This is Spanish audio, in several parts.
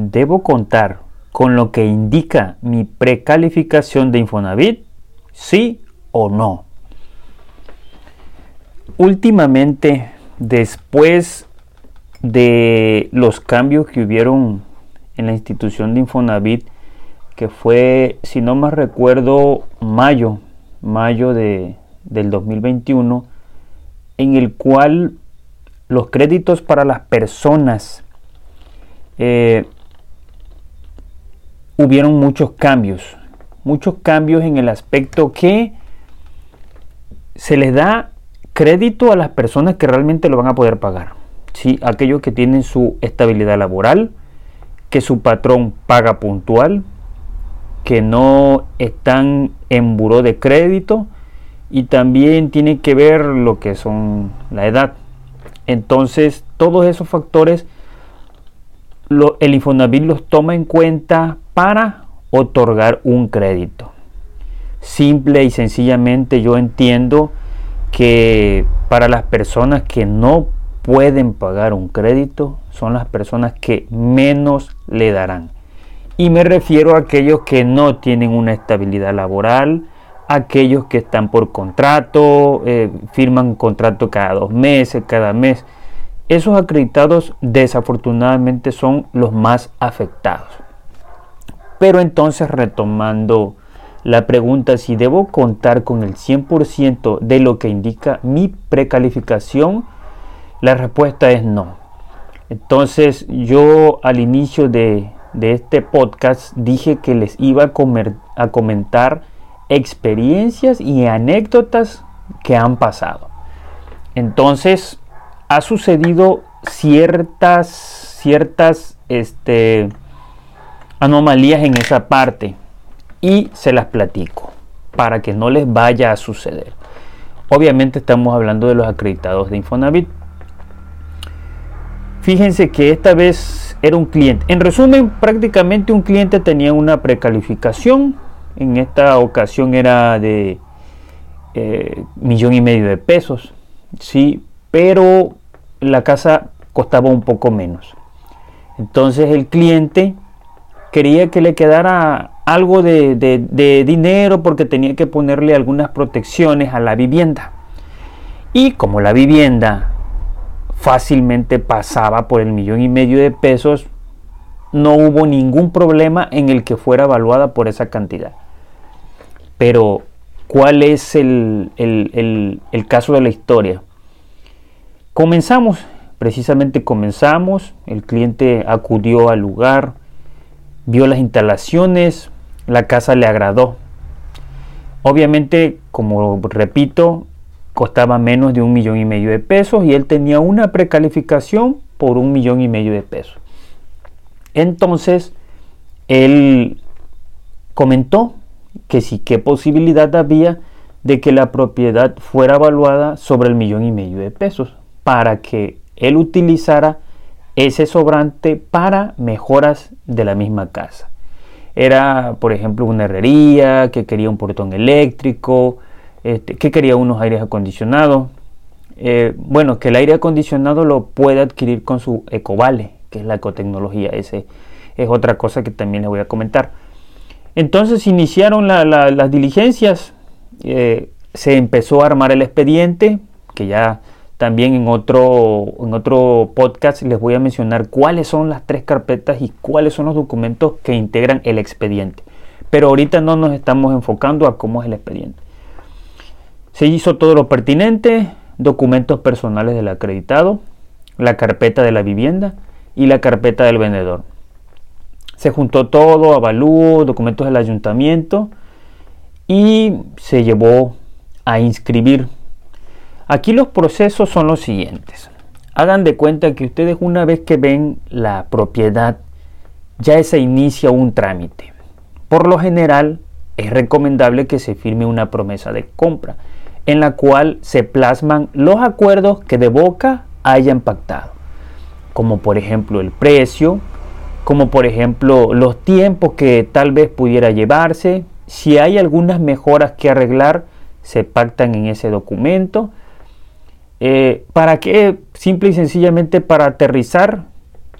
¿Debo contar con lo que indica mi precalificación de Infonavit? ¿Sí o no? Últimamente, después de los cambios que hubieron en la institución de Infonavit, que fue, si no más recuerdo, mayo, mayo de, del 2021, en el cual los créditos para las personas eh, hubieron muchos cambios, muchos cambios en el aspecto que se les da crédito a las personas que realmente lo van a poder pagar. ¿sí? Aquellos que tienen su estabilidad laboral, que su patrón paga puntual, que no están en buró de crédito y también tiene que ver lo que son la edad. Entonces, todos esos factores el Infonavit los toma en cuenta para otorgar un crédito. Simple y sencillamente yo entiendo que para las personas que no pueden pagar un crédito son las personas que menos le darán. Y me refiero a aquellos que no tienen una estabilidad laboral, aquellos que están por contrato, eh, firman contrato cada dos meses, cada mes. Esos acreditados desafortunadamente son los más afectados. Pero entonces retomando la pregunta si debo contar con el 100% de lo que indica mi precalificación, la respuesta es no. Entonces yo al inicio de, este podcast dije que les iba a, a comentar experiencias y anécdotas que han pasado. Entonces ha sucedido ciertas, ciertas este, anomalías en esa parte y se las platico para que no les vaya a suceder. Obviamente estamos hablando de los acreditados de Infonavit. Fíjense que esta vez era un cliente. En resumen, prácticamente un cliente tenía una precalificación. En esta ocasión era de eh, millón y medio de pesos. Sí, pero la casa costaba un poco menos. Entonces el cliente quería que le quedara algo de, dinero porque tenía que ponerle algunas protecciones a la vivienda. Y como la vivienda fácilmente pasaba por el millón y medio de pesos, no hubo ningún problema en el que fuera evaluada por esa cantidad. Pero, ¿cuál es el caso de la historia? Comenzamos, precisamente comenzamos, el cliente acudió al lugar, vio las instalaciones, la casa le agradó. Obviamente, como repito, costaba menos de un millón y medio de pesos y él tenía una precalificación por un millón y medio de pesos. Entonces, él comentó que sí, qué posibilidad había de que la propiedad fuera evaluada sobre el millón y medio de pesos para que él utilizara ese sobrante para mejoras de la misma casa. Era, por ejemplo, una herrería, que quería un portón eléctrico, este, que quería unos aires acondicionados. Eh, bueno, que el aire acondicionado lo puede adquirir con su Ecovale, que es la ecotecnología. Ese es otra cosa que también les voy a comentar. Entonces iniciaron las diligencias, eh, se empezó a armar el expediente, que ya también en otro, en otro podcast les voy a mencionar cuáles son las tres carpetas y cuáles son los documentos que integran el expediente. Pero ahorita no nos estamos enfocando a cómo es el expediente. Se hizo todo lo pertinente, documentos personales del acreditado, la carpeta de la vivienda y la carpeta del vendedor. Se juntó todo, avalúo, documentos del ayuntamiento y se llevó a inscribir Aquí los procesos son los siguientes. Hagan de cuenta que ustedes una vez que ven la propiedad ya se inicia un trámite. Por lo general, es recomendable que se firme una promesa de compra, en la cual se plasman los acuerdos que de boca hayan pactado, como por ejemplo el precio, como por ejemplo los tiempos que tal vez pudiera llevarse, si hay algunas mejoras que arreglar, se pactan en ese documento. Eh, ¿Para qué? Simple y sencillamente para aterrizar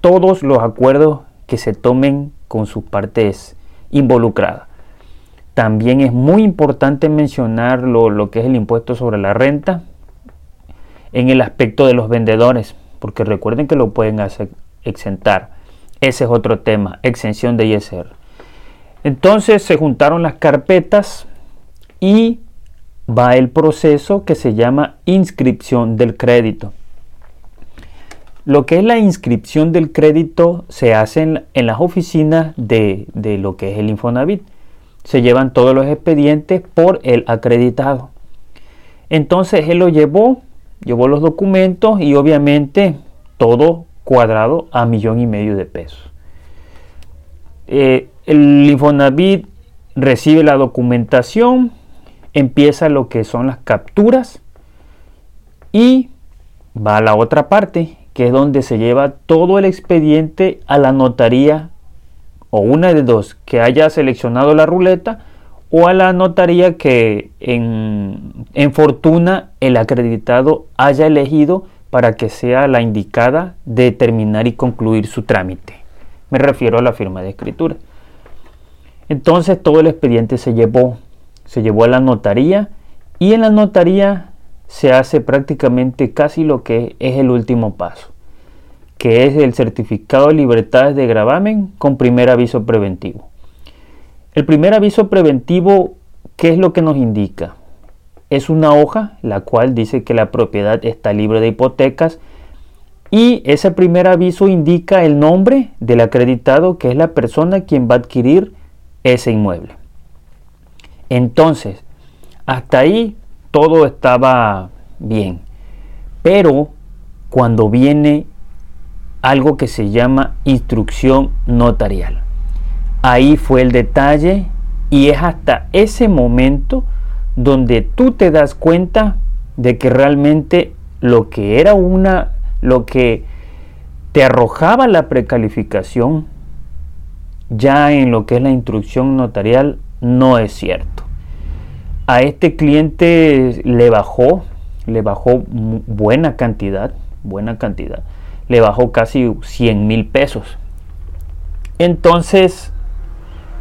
todos los acuerdos que se tomen con sus partes involucradas. También es muy importante mencionar lo, que es el impuesto sobre la renta en el aspecto de los vendedores, porque recuerden que lo pueden hacer, exentar. Ese es otro tema, exención de ISR. Entonces se juntaron las carpetas y va el proceso que se llama inscripción del crédito. Lo que es la inscripción del crédito se hace en, las oficinas de, de, lo que es el Infonavit. Se llevan todos los expedientes por el acreditado. Entonces él lo llevó, llevó los documentos y obviamente todo cuadrado a millón y medio de pesos. Eh, el Infonavit recibe la documentación, empieza lo que son las capturas y va a la otra parte, que es donde se lleva todo el expediente a la notaría o una de dos, que haya seleccionado la ruleta o a la notaría que en, en fortuna el acreditado haya elegido para que sea la indicada de terminar y concluir su trámite. Me refiero a la firma de escritura. Entonces todo el expediente se llevó, se llevó a la notaría y en la notaría se hace prácticamente casi lo que es el último paso, que es el certificado de libertades de gravamen con primer aviso preventivo. El primer aviso preventivo, ¿qué es lo que nos indica? es una hoja la cual dice que la propiedad está libre de hipotecas y ese primer aviso indica el nombre del acreditado que es la persona quien va a adquirir ese inmueble. Entonces, hasta ahí todo estaba bien. Pero cuando viene algo que se llama instrucción notarial, ahí fue el detalle y es hasta ese momento donde tú te das cuenta de que realmente lo que era una, lo que te arrojaba la precalificación, ya en lo que es la instrucción notarial, no es cierto. A este cliente le bajó, le bajó buena cantidad, buena cantidad, le bajó casi 100 mil pesos. Entonces,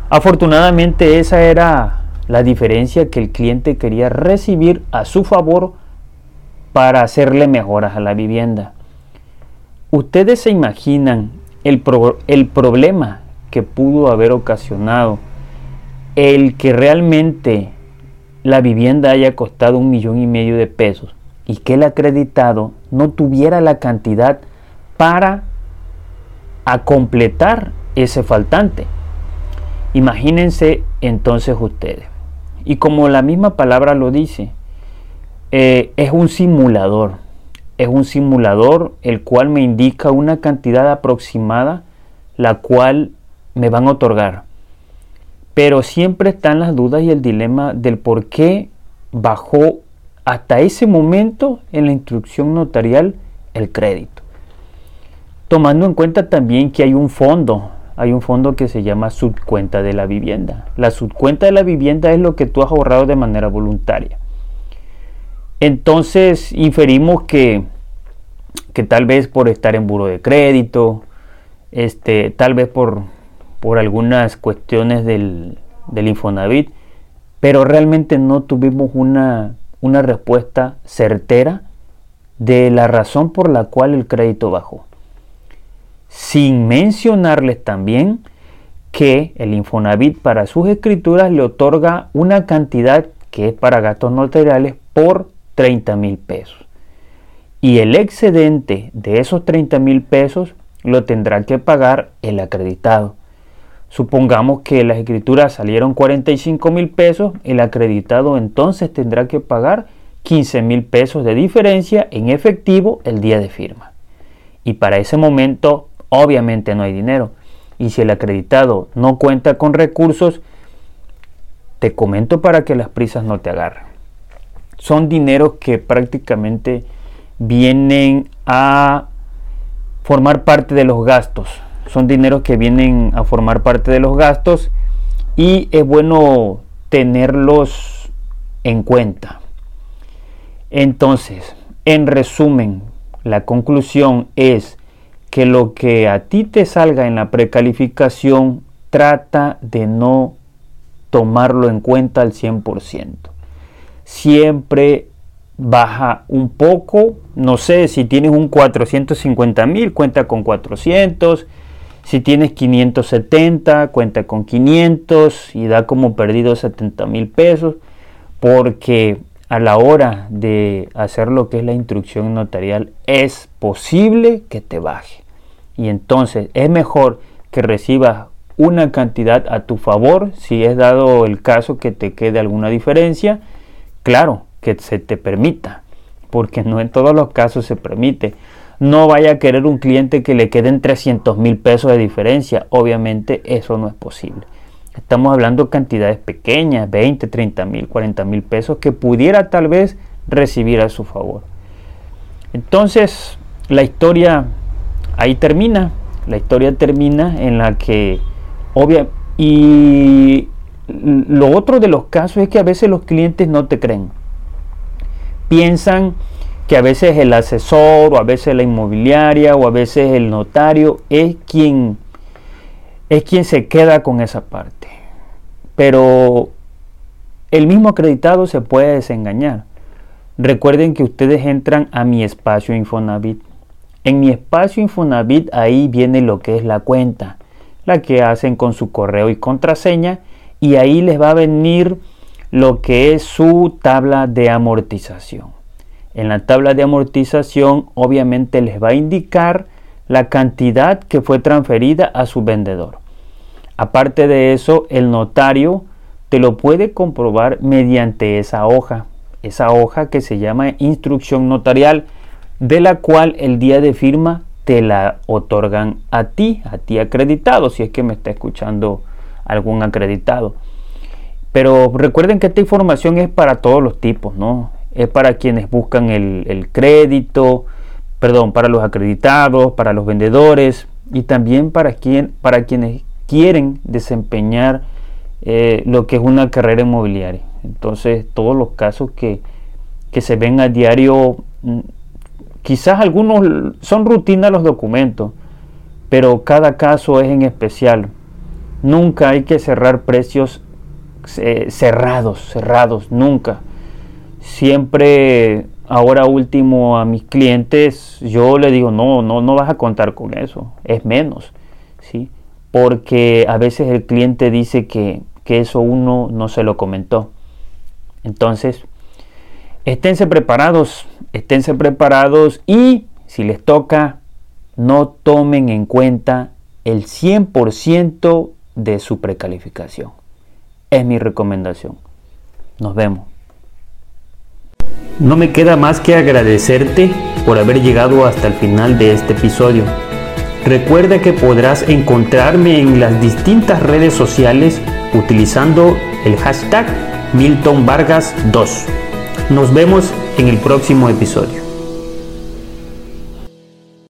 afortunadamente esa era la diferencia que el cliente quería recibir a su favor para hacerle mejoras a la vivienda. Ustedes se imaginan el, el problema que pudo haber ocasionado el que realmente la vivienda haya costado un millón y medio de pesos y que el acreditado no tuviera la cantidad para a completar ese faltante. Imagínense entonces ustedes. Y como la misma palabra lo dice, eh, es un simulador. Es un simulador el cual me indica una cantidad aproximada la cual me van a otorgar. Pero siempre están las dudas y el dilema del por qué bajó hasta ese momento en la instrucción notarial el crédito. Tomando en cuenta también que hay un fondo hay un fondo que se llama subcuenta de la vivienda. La subcuenta de la vivienda es lo que tú has ahorrado de manera voluntaria. Entonces inferimos que, que tal vez por estar en buro de crédito, este, tal vez por, por algunas cuestiones del, Infonavit, pero realmente no tuvimos una, una respuesta certera de la razón por la cual el crédito bajó sin mencionarles también que el Infonavit para sus escrituras le otorga una cantidad que es para gastos notariales por 30 mil pesos. Y el excedente de esos 30 mil pesos lo tendrá que pagar el acreditado. Supongamos que las escrituras salieron 45 mil pesos, el acreditado entonces tendrá que pagar 15 mil pesos de diferencia en efectivo el día de firma. Y para ese momento obviamente no hay dinero. y si el acreditado no cuenta con recursos, te comento para que las prisas no te agarren. Son dineros que prácticamente vienen a formar parte de los gastos. Son dineros que vienen a formar parte de los gastos y es bueno tenerlos en cuenta. Entonces, en resumen, la conclusión es que lo que a ti te salga en la precalificación, trata de no tomarlo en cuenta al 100%. Siempre baja un poco, no sé, si tienes un 450 mil, cuenta con 400, si tienes 570, cuenta con 500 y da como perdido 70 mil pesos, porque a la hora de hacer lo que es la instrucción notarial es posible que te baje. Y entonces es mejor que recibas una cantidad a tu favor, si es dado el caso que te quede alguna diferencia, claro, que se te permita, porque no en todos los casos se permite. No vaya a querer un cliente que le queden 300 mil pesos de diferencia, obviamente eso no es posible. Estamos hablando de cantidades pequeñas, 20, 30 mil, 40 mil pesos que pudiera tal vez recibir a su favor. Entonces, la historia ahí termina. La historia termina en la que, obvia, y lo otro de los casos es que a veces los clientes no te creen. Piensan que a veces el asesor o a veces la inmobiliaria o a veces el notario es quien es quien se queda con esa parte. Pero el mismo acreditado se puede desengañar. Recuerden que ustedes entran a mi espacio Infonavit. En mi espacio Infonavit ahí viene lo que es la cuenta, la que hacen con su correo y contraseña y ahí les va a venir lo que es su tabla de amortización. En la tabla de amortización obviamente les va a indicar la cantidad que fue transferida a su vendedor. Aparte de eso, el notario te lo puede comprobar mediante esa hoja, esa hoja que se llama instrucción notarial, de la cual el día de firma te la otorgan a ti, a ti acreditado, si es que me está escuchando algún acreditado. Pero recuerden que esta información es para todos los tipos, ¿no? Es para quienes buscan el, crédito, perdón, para los acreditados, para los vendedores y también para, para quienes quieren desempeñar eh, lo que es una carrera inmobiliaria. Entonces, todos los casos que, que se ven a diario, mm, quizás algunos son rutina los documentos, pero cada caso es en especial. Nunca hay que cerrar precios eh, cerrados, cerrados, nunca. Siempre, ahora último a mis clientes, yo le digo, no, no, no vas a contar con eso, es menos, ¿sí? Porque a veces el cliente dice que, que eso uno no se lo comentó. Entonces, esténse preparados, esténse preparados y si les toca, no tomen en cuenta el 100% de su precalificación. Es mi recomendación. Nos vemos. No me queda más que agradecerte por haber llegado hasta el final de este episodio. Recuerda que podrás encontrarme en las distintas redes sociales utilizando el hashtag Milton Vargas 2. Nos vemos en el próximo episodio.